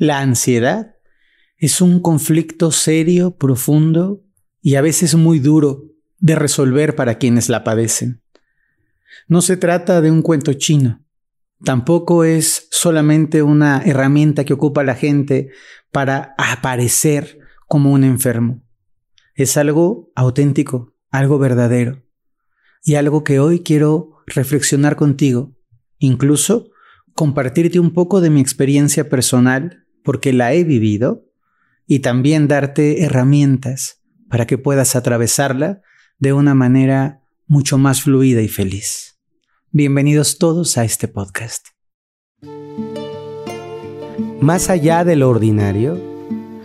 La ansiedad es un conflicto serio, profundo y a veces muy duro de resolver para quienes la padecen. No se trata de un cuento chino, tampoco es solamente una herramienta que ocupa la gente para aparecer como un enfermo. Es algo auténtico, algo verdadero y algo que hoy quiero reflexionar contigo, incluso compartirte un poco de mi experiencia personal porque la he vivido y también darte herramientas para que puedas atravesarla de una manera mucho más fluida y feliz. Bienvenidos todos a este podcast. Más allá de lo ordinario,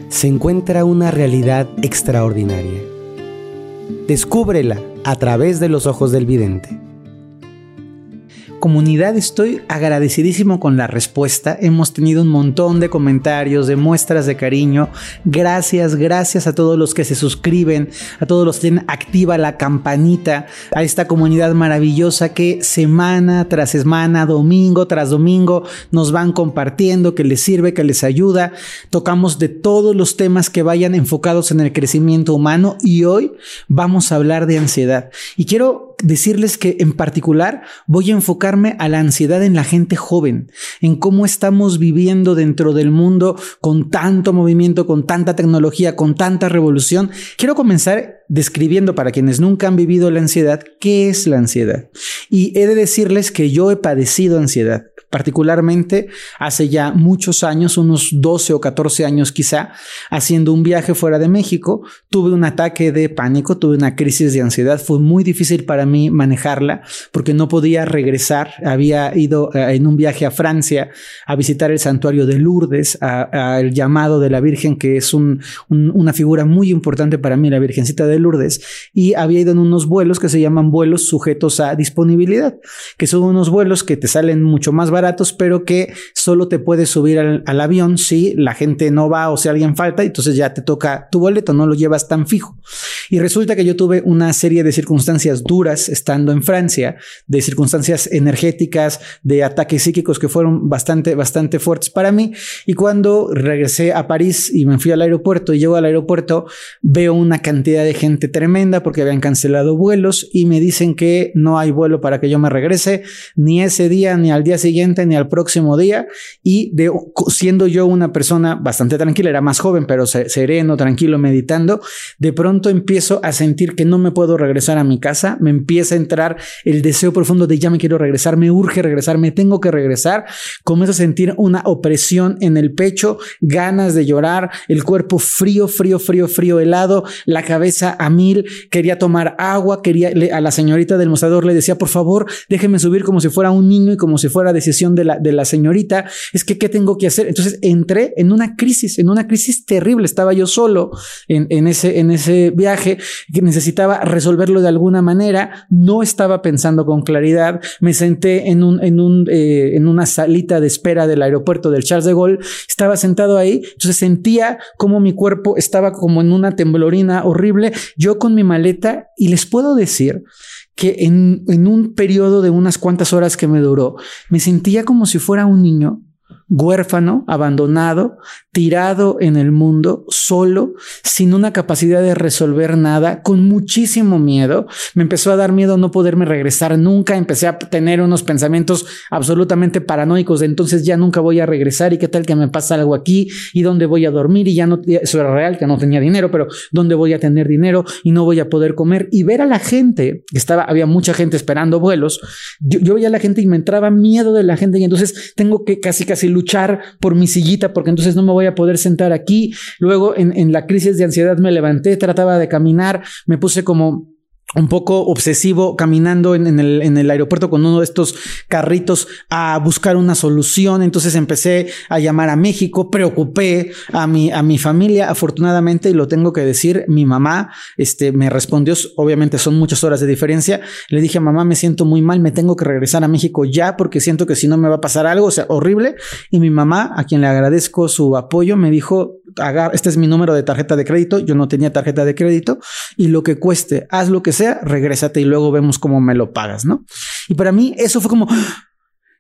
se encuentra una realidad extraordinaria. Descúbrela a través de los ojos del vidente comunidad estoy agradecidísimo con la respuesta. Hemos tenido un montón de comentarios, de muestras de cariño. Gracias, gracias a todos los que se suscriben, a todos los que tienen activa la campanita, a esta comunidad maravillosa que semana tras semana, domingo tras domingo, nos van compartiendo, que les sirve, que les ayuda. Tocamos de todos los temas que vayan enfocados en el crecimiento humano y hoy vamos a hablar de ansiedad. Y quiero decirles que en particular voy a enfocarme a la ansiedad en la gente joven, en cómo estamos viviendo dentro del mundo con tanto movimiento, con tanta tecnología, con tanta revolución. Quiero comenzar describiendo para quienes nunca han vivido la ansiedad qué es la ansiedad. Y he de decirles que yo he padecido ansiedad particularmente hace ya muchos años, unos 12 o 14 años quizá, haciendo un viaje fuera de México, tuve un ataque de pánico, tuve una crisis de ansiedad, fue muy difícil para mí manejarla porque no podía regresar, había ido eh, en un viaje a Francia a visitar el santuario de Lourdes, al llamado de la Virgen, que es una figura muy importante para mí, la Virgencita de Lourdes, y había ido en unos vuelos que se llaman vuelos sujetos a disponibilidad, que son unos vuelos que te salen mucho más baratos pero que solo te puedes subir al, avión si la gente no va o si alguien falta, entonces ya te toca tu boleto, no lo llevas tan fijo. Y resulta que yo tuve una serie de circunstancias duras estando en Francia, de circunstancias energéticas, de ataques psíquicos que fueron bastante, bastante fuertes para mí. Y cuando regresé a París y me fui al aeropuerto y llego al aeropuerto, veo una cantidad de gente tremenda porque habían cancelado vuelos y me dicen que no hay vuelo para que yo me regrese, ni ese día ni al día siguiente ni al próximo día. Y siendo yo una persona bastante tranquila, era más joven, pero sereno, tranquilo, meditando, de pronto empiezo a sentir que no me puedo regresar a mi casa, me empieza a entrar el deseo profundo de ya me quiero regresar, me urge regresar, me tengo que regresar, comienzo a sentir una opresión en el pecho, ganas de llorar, el cuerpo frío, frío, frío, frío, helado, la cabeza a mil, quería tomar agua, quería a la señorita del mostrador le decía, por favor, déjeme subir como si fuera un niño y como si fuera decisión de la, de la señorita, es que, ¿qué tengo que hacer? Entonces entré en una crisis, en una crisis terrible. Estaba yo solo en, en, ese, en ese viaje que necesitaba resolverlo de alguna manera. No estaba pensando con claridad. Me senté en, un, en, un, eh, en una salita de espera del aeropuerto del Charles de Gaulle. Estaba sentado ahí. Entonces sentía como mi cuerpo estaba como en una temblorina horrible. Yo con mi maleta y les puedo decir que en, en, un periodo de unas cuantas horas que me duró, me sentía como si fuera un niño huérfano, abandonado, tirado en el mundo, solo, sin una capacidad de resolver nada, con muchísimo miedo. Me empezó a dar miedo no poderme regresar nunca, empecé a tener unos pensamientos absolutamente paranoicos de entonces ya nunca voy a regresar y qué tal que me pasa algo aquí y dónde voy a dormir y ya no, eso era real, que no tenía dinero, pero dónde voy a tener dinero y no voy a poder comer y ver a la gente, estaba, había mucha gente esperando vuelos, yo, yo veía a la gente y me entraba miedo de la gente y entonces tengo que casi casi luchar por mi sillita porque entonces no me voy a poder sentar aquí. Luego en, en la crisis de ansiedad me levanté, trataba de caminar, me puse como un poco obsesivo caminando en, el, aeropuerto con uno de estos carritos a buscar una solución. Entonces empecé a llamar a México, preocupé a mi, a mi familia. Afortunadamente, y lo tengo que decir, mi mamá este, me respondió, obviamente son muchas horas de diferencia. Le dije, mamá, me siento muy mal, me tengo que regresar a México ya porque siento que si no me va a pasar algo, o sea, horrible. Y mi mamá, a quien le agradezco su apoyo, me dijo, este es mi número de tarjeta de crédito, yo no tenía tarjeta de crédito y lo que cueste, haz lo que sea, regrésate y luego vemos cómo me lo pagas, ¿no? Y para mí eso fue como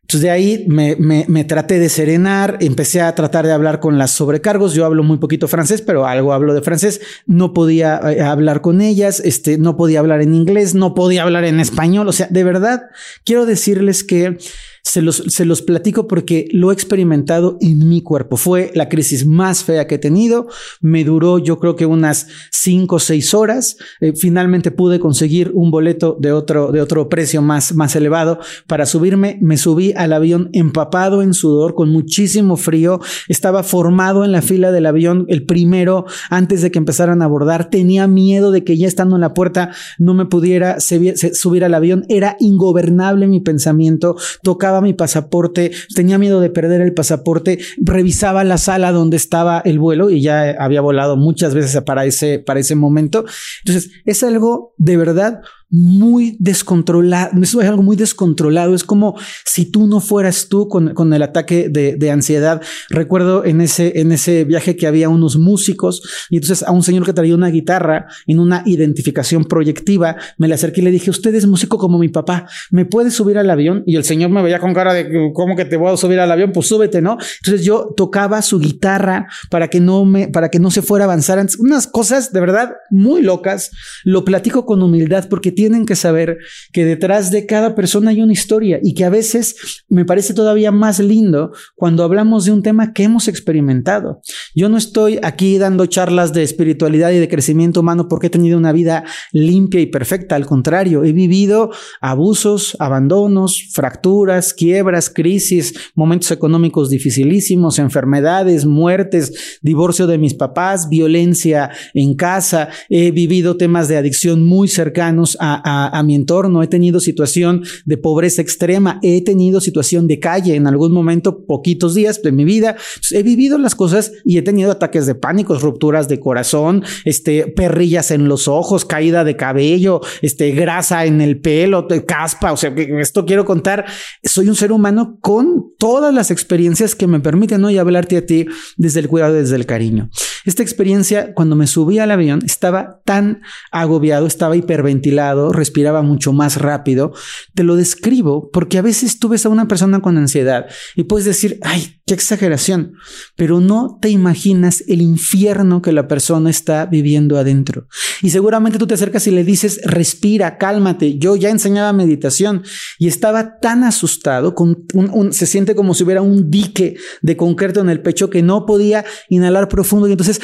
Entonces de ahí me, me, traté de serenar, empecé a tratar de hablar con las sobrecargos. Yo hablo muy poquito francés, pero algo hablo de francés. No podía eh, hablar con ellas, este, no podía hablar en inglés, no podía hablar en español. O sea, de verdad, quiero decirles que se los, se los platico porque lo he experimentado en mi cuerpo. Fue la crisis más fea que he tenido. Me duró yo creo que unas cinco o seis horas. Eh, finalmente pude conseguir un boleto de otro, de otro precio más, más elevado para subirme. Me subí al avión empapado en sudor, con muchísimo frío. Estaba formado en la fila del avión el primero antes de que empezaran a abordar. Tenía miedo de que ya estando en la puerta no me pudiera subir al avión. Era ingobernable mi pensamiento. Tocaba mi pasaporte, tenía miedo de perder el pasaporte, revisaba la sala donde estaba el vuelo y ya había volado muchas veces para ese, para ese momento. Entonces, es algo de verdad muy descontrolado, es algo muy descontrolado, es como si tú no fueras tú con, con el ataque de, de, ansiedad. Recuerdo en ese, en ese viaje que había unos músicos y entonces a un señor que traía una guitarra en una identificación proyectiva, me le acerqué y le dije, usted es músico como mi papá, ¿me puede subir al avión? Y el señor me veía con cara de, ¿cómo que te voy a subir al avión? Pues súbete, ¿no? Entonces yo tocaba su guitarra para que no me, para que no se fuera a avanzar. Unas cosas de verdad muy locas. Lo platico con humildad porque tiene tienen que saber que detrás de cada persona hay una historia y que a veces me parece todavía más lindo cuando hablamos de un tema que hemos experimentado. Yo no estoy aquí dando charlas de espiritualidad y de crecimiento humano porque he tenido una vida limpia y perfecta. Al contrario, he vivido abusos, abandonos, fracturas, quiebras, crisis, momentos económicos dificilísimos, enfermedades, muertes, divorcio de mis papás, violencia en casa. He vivido temas de adicción muy cercanos a a, mi entorno, he tenido situación de pobreza extrema, he tenido situación de calle en algún momento, poquitos días de mi vida. he vivido las cosas y he tenido ataques de pánico, rupturas de corazón, este, perrillas en los ojos, caída de cabello, este, grasa en el pelo, caspa. O sea, esto quiero contar. Soy un ser humano con todas las experiencias que me permiten hoy hablarte a ti desde el cuidado, desde el cariño. Esta experiencia, cuando me subí al avión, estaba tan agobiado, estaba hiperventilado, respiraba mucho más rápido. Te lo describo porque a veces tú ves a una persona con ansiedad y puedes decir, ay, qué exageración, pero no te imaginas el infierno que la persona está viviendo adentro. Y seguramente tú te acercas y le dices, respira, cálmate. Yo ya enseñaba meditación y estaba tan asustado, con se siente como si hubiera un dique de concreto en el pecho que no podía inhalar profundo y entonces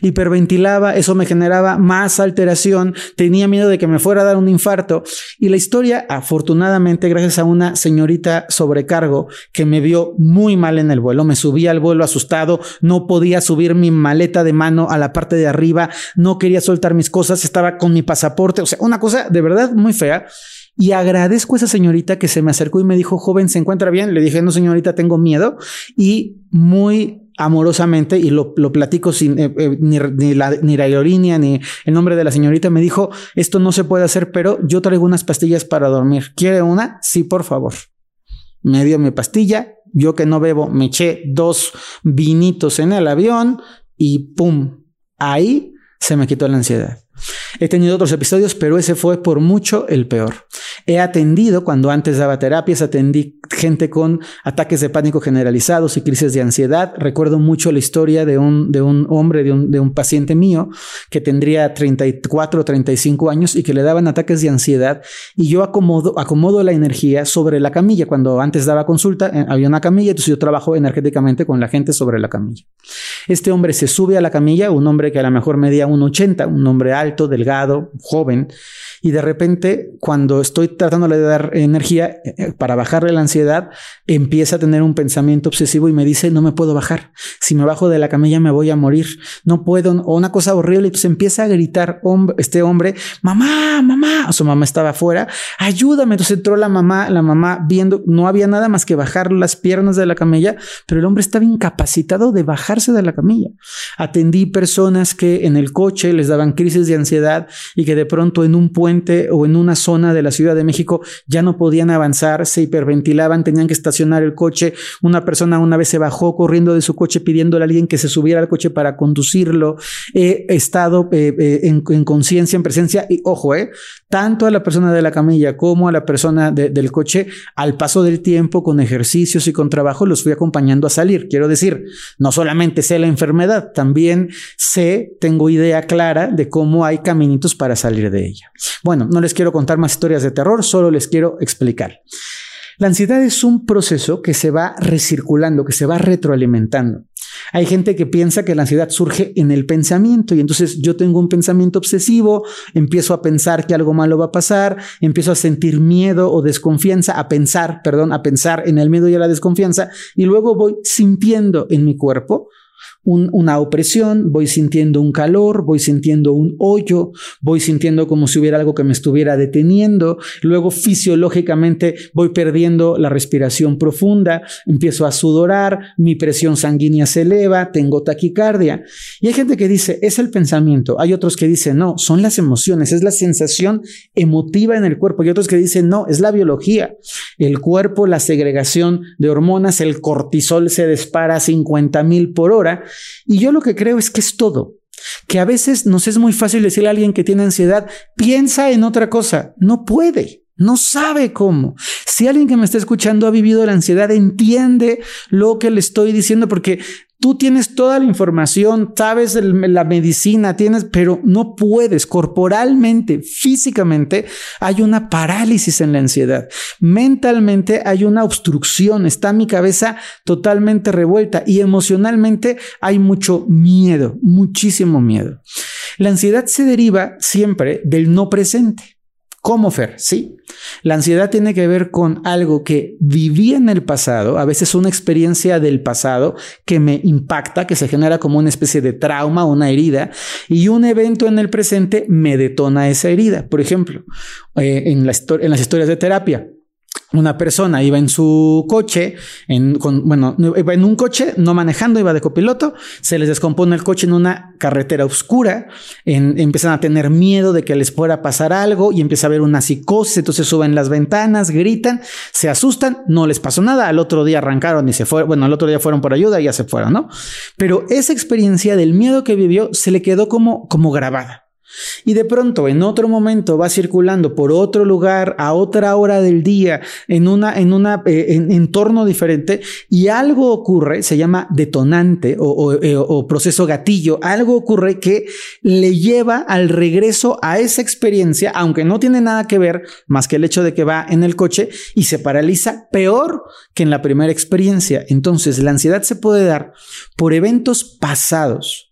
hiperventilaba, eso me generaba más alteración, tenía miedo de que me fuera a dar un infarto. Y la historia, afortunadamente, gracias a una señorita sobrecargo que me vio muy mal en el vuelo, me subí al vuelo asustado, no podía subir mi maleta de mano a la parte de arriba, no quería soltar mis cosas, estaba con mi pasaporte, o sea, una cosa de verdad muy fea. Y agradezco a esa señorita que se me acercó y me dijo, joven, ¿se encuentra bien? Le dije, no, señorita, tengo miedo. Y muy amorosamente, y lo, platico sin eh, eh, ni, la, ni la aerolínea ni el nombre de la señorita, me dijo, esto no se puede hacer, pero yo traigo unas pastillas para dormir. ¿Quiere una? Sí, por favor. Me dio mi pastilla, yo que no bebo, me eché dos vinitos en el avión y ¡pum! Ahí se me quitó la ansiedad. He tenido otros episodios, pero ese fue por mucho el peor. He atendido, cuando antes daba terapias, atendí gente con ataques de pánico generalizados y crisis de ansiedad. Recuerdo mucho la historia de un, de un hombre, de un, de un paciente mío que tendría 34 o 35 años y que le daban ataques de ansiedad y yo acomodo, acomodo la energía sobre la camilla. Cuando antes daba consulta, eh, había una camilla, entonces yo trabajo energéticamente con la gente sobre la camilla. Este hombre se sube a la camilla, un hombre que a lo mejor medía un 80, un hombre alto, delgado, joven, y de repente cuando estoy tratándole de dar energía eh, para bajarle la ansiedad, empieza a tener un pensamiento obsesivo y me dice, no me puedo bajar. Si me bajo de la camilla me voy a morir. No puedo. O una cosa horrible. Entonces empieza a gritar este hombre, mamá, mamá. Su mamá estaba afuera, ayúdame. Entonces entró la mamá, la mamá viendo, no había nada más que bajar las piernas de la camilla, pero el hombre estaba incapacitado de bajarse de la camilla. Atendí personas que en el coche les daban crisis de ansiedad y que de pronto en un puente o en una zona de la Ciudad de México ya no podían avanzar, se hiperventilaban, tenían que estacionar el coche. Una persona una vez se bajó corriendo de su coche pidiéndole a alguien que se subiera al coche para conducirlo. He estado eh, eh, en, conciencia, en presencia, y ojo, eh, tanto a la persona de la camilla como a la persona del coche, al paso del tiempo, con ejercicios y con trabajo, los fui acompañando a salir. Quiero decir, no solamente sé la enfermedad, también sé, tengo idea clara de cómo hay caminitos para salir de ella. Bueno, no les quiero contar más historias de terror, solo les quiero explicar. La ansiedad es un proceso que se va recirculando, que se va retroalimentando. Hay gente que piensa que la ansiedad surge en el pensamiento y entonces yo tengo un pensamiento obsesivo, empiezo a pensar que algo malo va a pasar, empiezo a sentir miedo o desconfianza, a pensar, perdón, a pensar en el miedo y a la desconfianza y luego voy sintiendo en mi cuerpo una opresión, voy sintiendo un calor, voy sintiendo un hoyo, voy sintiendo como si hubiera algo que me estuviera deteniendo, luego fisiológicamente voy perdiendo la respiración profunda, empiezo a sudorar, mi presión sanguínea se eleva, tengo taquicardia. Y hay gente que dice, es el pensamiento, hay otros que dicen, no, son las emociones, es la sensación emotiva en el cuerpo, y otros que dicen, no, es la biología, el cuerpo, la segregación de hormonas, el cortisol se dispara a 50 mil por hora y yo lo que creo es que es todo. Que a veces nos es muy fácil decirle a alguien que tiene ansiedad, piensa en otra cosa. No puede. No sabe cómo. Si alguien que me está escuchando ha vivido la ansiedad, entiende lo que le estoy diciendo, porque Tú tienes toda la información, sabes la medicina, tienes, pero no puedes corporalmente, físicamente, hay una parálisis en la ansiedad. Mentalmente hay una obstrucción, está mi cabeza totalmente revuelta y emocionalmente hay mucho miedo, muchísimo miedo. La ansiedad se deriva siempre del no presente. ¿Cómo, Fer? Sí. La ansiedad tiene que ver con algo que viví en el pasado, a veces una experiencia del pasado que me impacta, que se genera como una especie de trauma, una herida, y un evento en el presente me detona esa herida. Por ejemplo, eh, en, en las historias de terapia, una persona iba en su coche, en, bueno, iba en un coche, no manejando, iba de copiloto, se les descompone el coche en una carretera oscura, empiezan a tener miedo de que les pueda pasar algo y empieza a haber una psicosis, entonces suben las ventanas, gritan, se asustan, no les pasó nada, al otro día arrancaron y se fueron, bueno, al otro día fueron por ayuda y ya se fueron, ¿no? Pero esa experiencia del miedo que vivió se le quedó como, como grabada. Y de pronto en otro momento va circulando por otro lugar a otra hora del día en una en una eh, entorno diferente y algo ocurre, se llama detonante eh, o, proceso gatillo, algo ocurre que le lleva al regreso a esa experiencia, aunque no tiene nada que ver más que el hecho de que va en el coche y se paraliza peor que en la primera experiencia. Entonces la ansiedad se puede dar por eventos pasados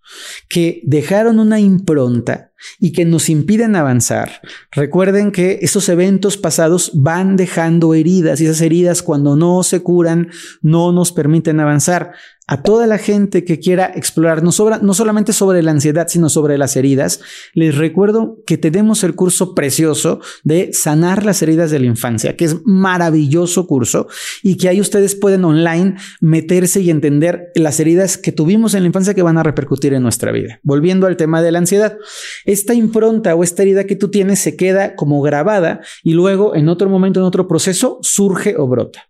que dejaron una impronta y que nos impiden avanzar. Recuerden que esos eventos pasados van dejando heridas y esas heridas cuando no se curan no nos permiten avanzar a toda la gente que quiera explorar no, no, solamente sobre la ansiedad, sino sobre las heridas, les recuerdo que tenemos el curso precioso de sanar las heridas de la infancia, que es maravilloso curso y que ahí ustedes pueden online meterse y entender las heridas que tuvimos en la infancia que van a repercutir en nuestra vida. Volviendo al tema de la ansiedad, esta impronta o esta herida que tú tienes se queda como grabada y luego en otro momento, en otro proceso, surge o brota.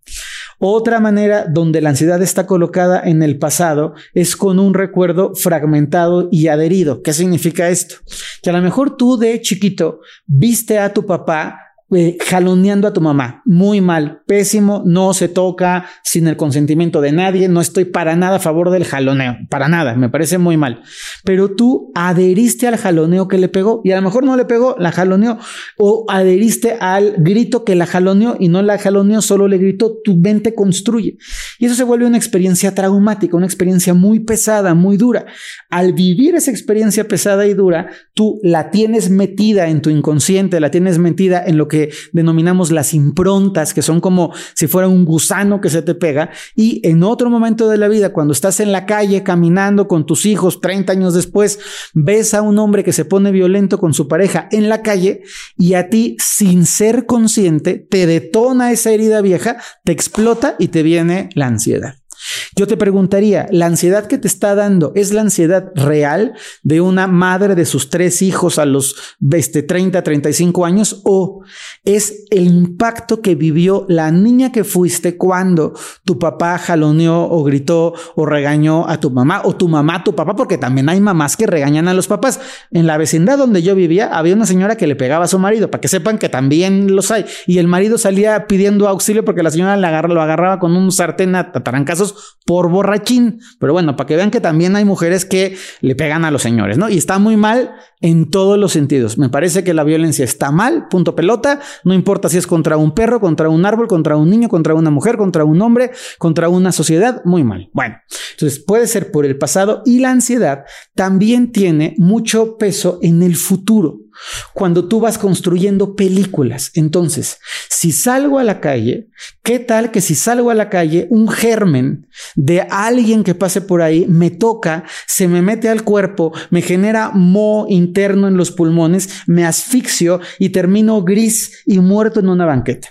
Otra manera donde la ansiedad está colocada en el pasado es con un recuerdo fragmentado y adherido. ¿Qué significa esto? Que a lo mejor tú de chiquito viste a tu papá eh, jaloneando a tu mamá. Muy mal, pésimo, no se toca sin el consentimiento de nadie. No estoy para nada a favor del jaloneo, para nada, me parece muy mal. Pero tú adheriste al jaloneo que le pegó y a lo mejor no le pegó, la jaloneó o adheriste al grito que la jaloneó y no la jaloneó, solo le gritó, tu mente construye. Y eso se vuelve una experiencia traumática, una experiencia muy pesada, muy dura. Al vivir esa experiencia pesada y dura, tú la tienes metida en tu inconsciente, la tienes metida en lo que denominamos las improntas, que son como si fuera un gusano que se te pega. Y en otro momento de la vida, cuando estás en la calle caminando con tus hijos 30 años después, ves a un hombre que se pone violento con su pareja en la calle y a ti, sin ser consciente, te detona esa herida vieja, te explota y te viene la ansiedad. Yo te preguntaría, ¿la ansiedad que te está dando es la ansiedad real de una madre de sus tres hijos a los este, 30, 35 años o es el impacto que vivió la niña que fuiste cuando tu papá jaloneó o gritó o regañó a tu mamá o tu mamá a tu papá? Porque también hay mamás que regañan a los papás. En la vecindad donde yo vivía había una señora que le pegaba a su marido, para que sepan que también los hay. Y el marido salía pidiendo auxilio porque la señora lo agarraba con un sartén a tarancazos por borrachín. Pero bueno, para que vean que también hay mujeres que le pegan a los señores, ¿no? Y está muy mal en todos los sentidos. Me parece que la violencia está mal, punto pelota. No importa si es contra un perro, contra un árbol, contra un niño, contra una mujer, contra un hombre, contra una sociedad, muy mal. Bueno, entonces puede ser por el pasado y la ansiedad también tiene mucho peso en el futuro cuando tú vas construyendo películas. Entonces, si salgo a la calle, ¿qué tal que si salgo a la calle, un germen de alguien que pase por ahí me toca, se me mete al cuerpo, me genera moho interno en los pulmones, me asfixio y termino gris y muerto en una banqueta?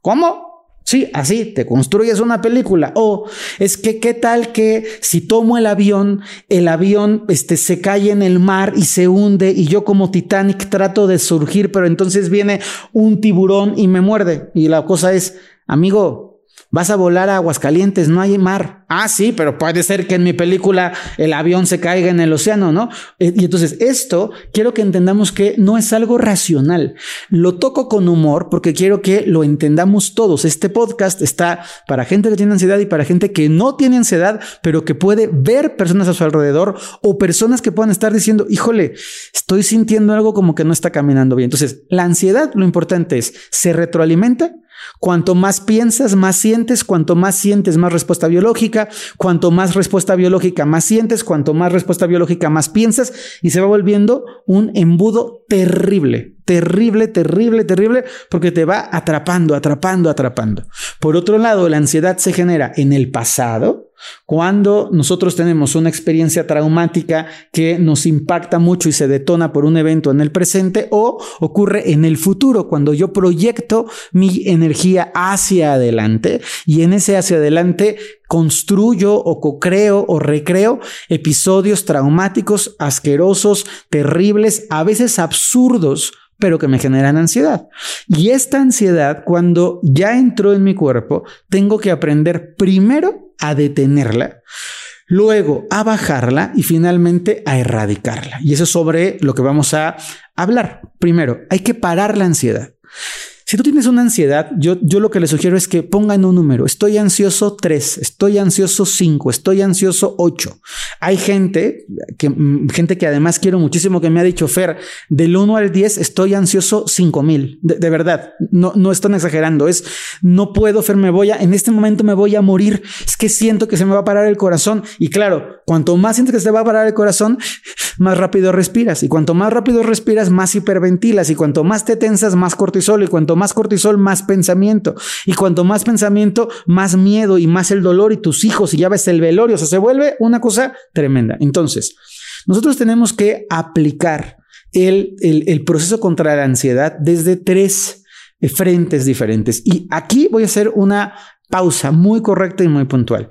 ¿Cómo? Sí, así te construyes una película. O es que qué tal que si tomo el avión, el avión este, se cae en el mar y se hunde y yo como Titanic trato de surgir, pero entonces viene un tiburón y me muerde. Y la cosa es, amigo, Vas a volar a Aguascalientes, no hay mar. Ah, sí, pero puede ser que en mi película el avión se caiga en el océano, ¿no? Eh, y entonces esto quiero que entendamos que no es algo racional. Lo toco con humor porque quiero que lo entendamos todos. Este podcast está para gente que tiene ansiedad y para gente que no tiene ansiedad, pero que puede ver personas a su alrededor o personas que puedan estar diciendo, híjole, estoy sintiendo algo como que no está caminando bien. Entonces, la ansiedad, lo importante es, se retroalimenta Cuanto más piensas, más sientes, cuanto más sientes, más respuesta biológica, cuanto más respuesta biológica, más sientes, cuanto más respuesta biológica, más piensas. Y se va volviendo un embudo terrible, terrible, terrible, terrible, porque te va atrapando, atrapando, atrapando. Por otro lado, la ansiedad se genera en el pasado, cuando nosotros tenemos una experiencia traumática que nos impacta mucho y se detona por un evento en el presente o ocurre en el futuro, cuando yo proyecto mi energía hacia adelante y en ese hacia adelante construyo o co-creo o recreo episodios traumáticos, asquerosos, terribles, a veces absurdos pero que me generan ansiedad. Y esta ansiedad, cuando ya entró en mi cuerpo, tengo que aprender primero a detenerla, luego a bajarla y finalmente a erradicarla. Y eso es sobre lo que vamos a hablar. Primero, hay que parar la ansiedad. Si tú tienes una ansiedad, yo, yo lo que le sugiero es que pongan un número. Estoy ansioso 3, estoy ansioso 5, estoy ansioso 8. Hay gente que, mm, gente que además quiero muchísimo que me ha dicho, Fer, del 1 al 10 estoy ansioso 5000. De, de verdad, no, no están exagerando. Es, no puedo, Fer, me voy a, en este momento me voy a morir. Es que siento que se me va a parar el corazón. Y claro, cuanto más sientes que se va a parar el corazón, más rápido respiras. Y cuanto más rápido respiras, más hiperventilas. Y cuanto más te tensas, más cortisol. Y cuanto más cortisol, más pensamiento. Y cuanto más pensamiento, más miedo y más el dolor y tus hijos y ya ves el velorio. O sea, se vuelve una cosa tremenda. Entonces, nosotros tenemos que aplicar el, el, proceso contra la ansiedad desde tres frentes diferentes. Y aquí voy a hacer una pausa muy correcta y muy puntual.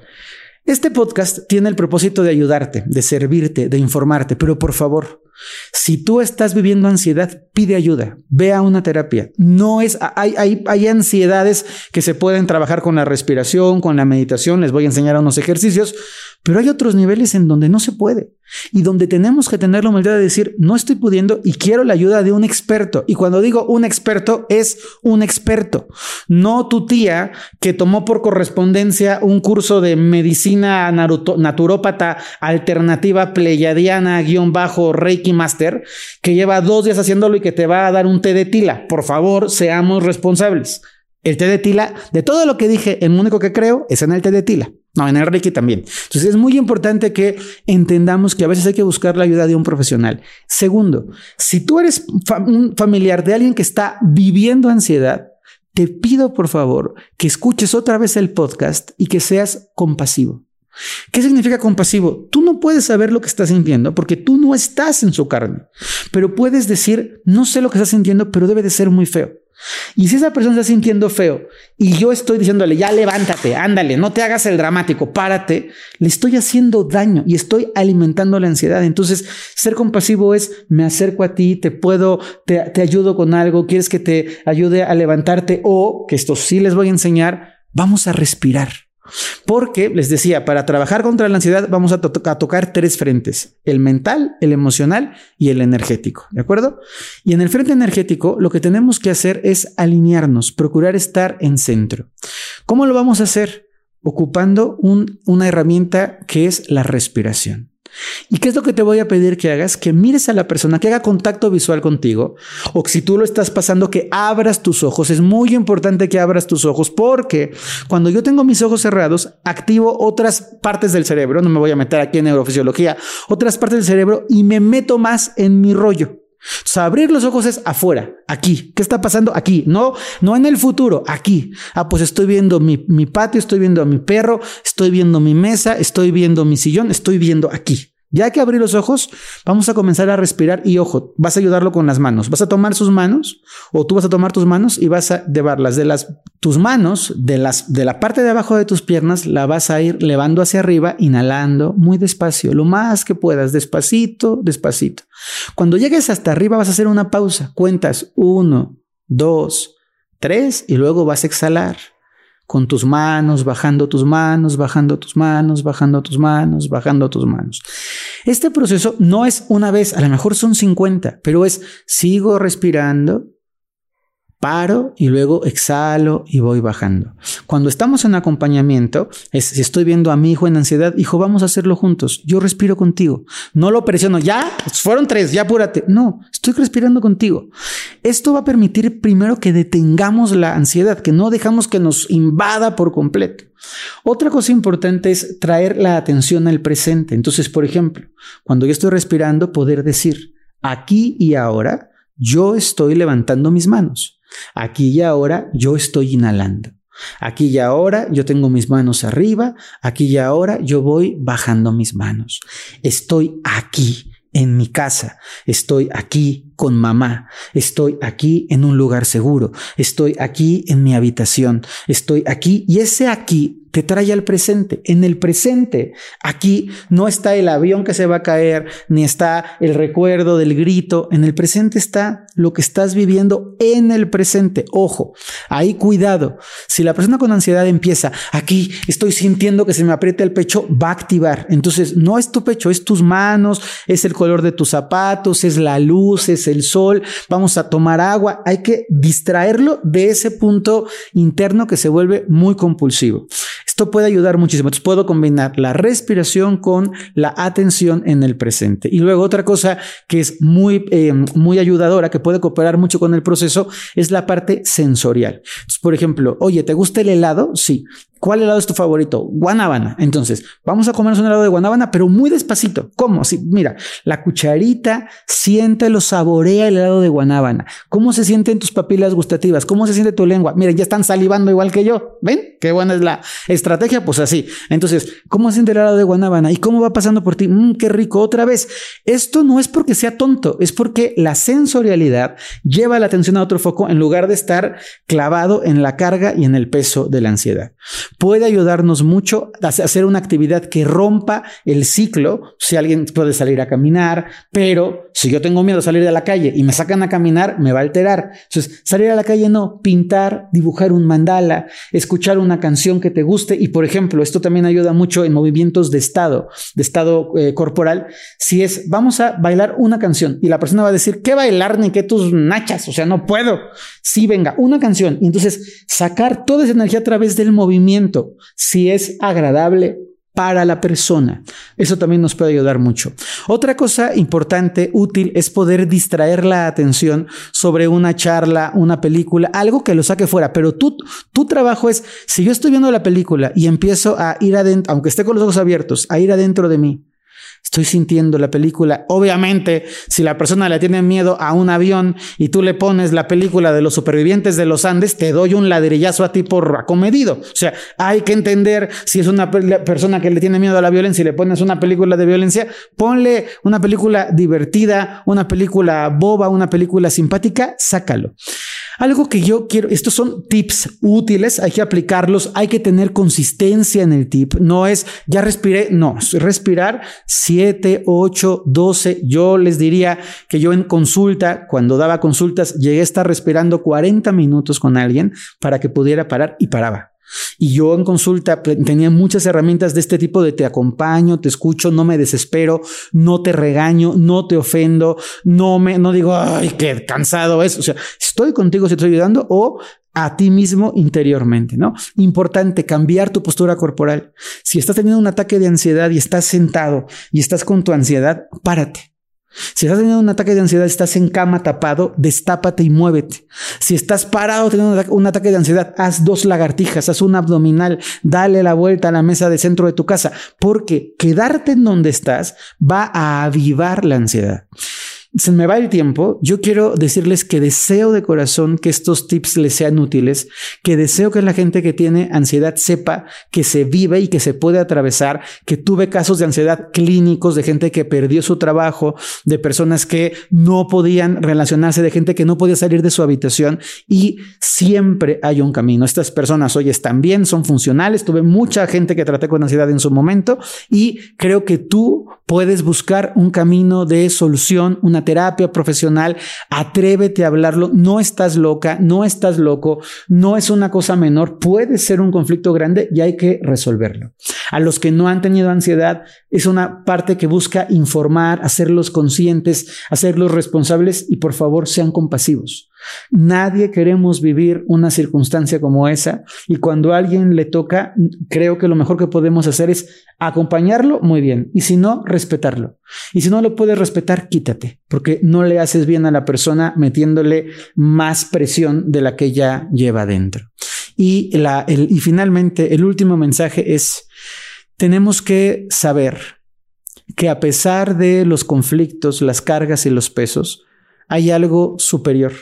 Este podcast tiene el propósito de ayudarte, de servirte, de informarte, pero por favor, si tú estás viviendo ansiedad, pide ayuda, ve a una terapia. No es, hay, hay, hay, ansiedades que se pueden trabajar con la respiración, con la meditación, les voy a enseñar unos ejercicios, pero hay otros niveles en donde no se puede y donde tenemos que tener la humildad de decir, no estoy pudiendo y quiero la ayuda de un experto. Y cuando digo un experto, es un experto, no tu tía que tomó por correspondencia un curso de medicina naturópata alternativa pleyadiana guion bajo Reiki Master, que lleva dos días haciéndolo y que te va a dar un té de tila. Por favor, seamos responsables. El té de tila, de todo lo que dije, el único que creo es en el té de tila. No, en el Reiki también. Entonces es muy importante que entendamos que a veces hay que buscar la ayuda de un profesional. Segundo, si tú eres un familiar de alguien que está viviendo ansiedad, te pido por favor que escuches otra vez el podcast y que seas compasivo. ¿Qué significa compasivo? Tú no puedes saber lo que estás sintiendo porque tú no estás en su carne, pero puedes decir, no sé lo que estás sintiendo, pero debe de ser muy feo. Y si esa persona está sintiendo feo y yo estoy diciéndole, ya levántate, ándale, no te hagas el dramático, párate, le estoy haciendo daño y estoy alimentando la ansiedad. Entonces, ser compasivo es, me acerco a ti, te puedo, te, ayudo con algo, quieres que te ayude a levantarte o, que esto sí les voy a enseñar, vamos a respirar. Porque, les decía, para trabajar contra la ansiedad vamos a, tocar tres frentes, el mental, el emocional y el energético, ¿de acuerdo? Y en el frente energético lo que tenemos que hacer es alinearnos, procurar estar en centro. ¿Cómo lo vamos a hacer? Ocupando una herramienta que es la respiración. ¿Y qué es lo que te voy a pedir que hagas? Que mires a la persona, que haga contacto visual contigo, o si tú lo estás pasando, que abras tus ojos. Es muy importante que abras tus ojos porque cuando yo tengo mis ojos cerrados, activo otras partes del cerebro, no me voy a meter aquí en neurofisiología, otras partes del cerebro y me meto más en mi rollo. Abrir los ojos es afuera, aquí. ¿Qué está pasando aquí? No, no en el futuro, aquí. Ah, pues estoy viendo mi, mi patio, estoy viendo a mi perro, estoy viendo mi mesa, estoy viendo mi sillón, estoy viendo aquí. Ya que abrir los ojos, vamos a comenzar a respirar y ojo, vas a ayudarlo con las manos. Vas a tomar sus manos o tú vas a tomar tus manos y vas a llevarlas de las tus manos de las de la parte de abajo de tus piernas la vas a ir levando hacia arriba, inhalando muy despacio, lo más que puedas, despacito, despacito. Cuando llegues hasta arriba vas a hacer una pausa. Cuentas uno, dos, tres y luego vas a exhalar con tus manos, bajando tus manos, bajando tus manos, bajando tus manos, bajando tus manos. Este proceso no es una vez, a lo mejor son 50, pero es sigo respirando, paro y luego exhalo y voy bajando. Cuando estamos en acompañamiento, si estoy viendo a mi hijo en ansiedad, hijo, vamos a hacerlo juntos. Yo respiro contigo. No lo presiono, ya, fueron tres, ya apúrate. No, estoy respirando contigo. Esto va a permitir primero que detengamos la ansiedad, que no dejamos que nos invada por completo. Otra cosa importante es traer la atención al presente. Entonces, por ejemplo, cuando yo estoy respirando, poder decir, aquí y ahora, yo estoy levantando mis manos. Aquí y ahora yo estoy inhalando. Aquí y ahora yo tengo mis manos arriba. Aquí y ahora yo voy bajando mis manos. Estoy aquí en mi casa. Estoy aquí con mamá. Estoy aquí en un lugar seguro. Estoy aquí en mi habitación. Estoy aquí y ese aquí te trae al presente. En el presente, aquí no está el avión que se va a caer, ni está el recuerdo del grito. En el presente está lo que estás viviendo en el presente. Ojo, ahí cuidado. Si la persona con ansiedad empieza, aquí estoy sintiendo que se me aprieta el pecho, va a activar. Entonces, no es tu pecho, es tus manos, es el color de tus zapatos, es la luz, es el sol. Vamos a tomar agua. Hay que distraerlo de ese punto interno que se vuelve muy compulsivo. Esto puede ayudar muchísimo. Entonces puedo combinar la respiración con la atención en el presente. Y luego otra cosa que es muy, eh, muy ayudadora, que puede cooperar mucho con el proceso, es la parte sensorial. por ejemplo, oye, ¿te gusta el helado? Sí. ¿Cuál helado es tu favorito? Guanábana. Entonces, vamos a comernos un helado de guanábana, pero muy despacito. ¿Cómo? Sí, mira, la cucharita, siéntelo, saborea el helado de guanábana. ¿Cómo se sienten tus papilas gustativas? ¿Cómo se siente tu lengua? Miren, ya están salivando igual que yo. ¿Ven? Qué buena es la estrategia. Pues así. Entonces, ¿cómo se siente el helado de guanábana? ¿Y cómo va pasando por ti? Mmm, qué rico. Otra vez. Esto no es porque sea tonto, es porque la sensorialidad lleva la atención a otro foco en lugar de estar clavado en la carga y en el peso de la ansiedad puede ayudarnos mucho a hacer una actividad que rompa el ciclo. Si alguien puede salir a caminar, pero si yo tengo miedo a salir de la calle y me sacan a caminar, me va a alterar. Entonces, salir a la calle no, pintar, dibujar un mandala, escuchar una canción que te guste. Y por ejemplo, esto también ayuda mucho en movimientos de estado, de estado eh, corporal. Si es, vamos a bailar una canción y la persona va a decir, ¿qué bailar ni qué tus nachas? O sea, no puedo. Sí, venga, una canción. Y entonces sacar toda esa energía a través del movimiento si es agradable para la persona. Eso también nos puede ayudar mucho. Otra cosa importante, útil, es poder distraer la atención sobre una charla, una película, algo que lo saque fuera. Pero tú, tu trabajo es, si yo estoy viendo la película y empiezo a ir adentro, aunque esté con los ojos abiertos, a ir adentro de mí, Estoy sintiendo la película. Obviamente, si la persona le tiene miedo a un avión y tú le pones la película de los supervivientes de los Andes, te doy un ladrillazo a ti por acomedido. O sea, hay que entender si es una persona que le tiene miedo a la violencia y le pones una película de violencia, ponle una película divertida, una película boba, una película simpática, sácalo. Algo que yo quiero, estos son tips útiles, hay que aplicarlos, hay que tener consistencia en el tip. No es, ya respiré, no, respirar 7, 8, 12. Yo les diría que yo en consulta, cuando daba consultas, llegué a estar respirando 40 minutos con alguien para que pudiera parar y paraba. Y yo en consulta tenía muchas herramientas de este tipo de te acompaño, te escucho, no me desespero, no te regaño, no te ofendo, no me, no digo, ay, qué cansado es. O sea, estoy contigo, si estoy ayudando o a ti mismo interiormente, ¿no? Importante cambiar tu postura corporal. Si estás teniendo un ataque de ansiedad y estás sentado y estás con tu ansiedad, párate. Si estás teniendo un ataque de ansiedad, estás en cama tapado, destápate y muévete. Si estás parado teniendo un ataque de ansiedad, haz dos lagartijas, haz un abdominal, dale la vuelta a la mesa de centro de tu casa, porque quedarte en donde estás va a avivar la ansiedad se me va el tiempo. Yo quiero decirles que deseo de corazón que estos tips les sean útiles, que deseo que la gente que tiene ansiedad sepa que se vive y que se puede atravesar, que tuve casos de ansiedad clínicos de gente que perdió su trabajo, de personas que no podían relacionarse, de gente que no podía salir de su habitación y siempre hay un camino. Estas personas hoy están bien, son funcionales. Tuve mucha gente que traté con ansiedad en su momento y creo que tú puedes buscar un camino de solución, una terapia profesional, atrévete a hablarlo, no estás loca, no estás loco, no es una cosa menor, puede ser un conflicto grande y hay que resolverlo. A los que no han tenido ansiedad, es una parte que busca informar, hacerlos conscientes, hacerlos responsables y por favor sean compasivos. Nadie queremos vivir una circunstancia como esa y cuando a alguien le toca, creo que lo mejor que podemos hacer es acompañarlo muy bien y si no, respetarlo. Y si no lo puedes respetar, quítate, porque no le haces bien a la persona metiéndole más presión de la que ya lleva dentro. Y, la, y finalmente, el último mensaje es, tenemos que saber que a pesar de los conflictos, las cargas y los pesos, hay algo superior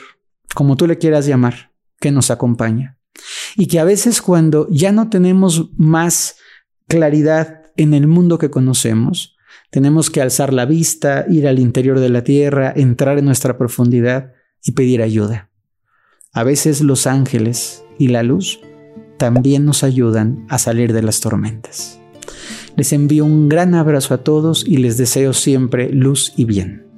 como tú le quieras llamar, que nos acompaña. Y que a veces cuando ya no tenemos más claridad en el mundo que conocemos, tenemos que alzar la vista, ir al interior de la tierra, entrar en nuestra profundidad y pedir ayuda. A veces los ángeles y la luz también nos ayudan a salir de las tormentas. Les envío un gran abrazo a todos y les deseo siempre luz y bien.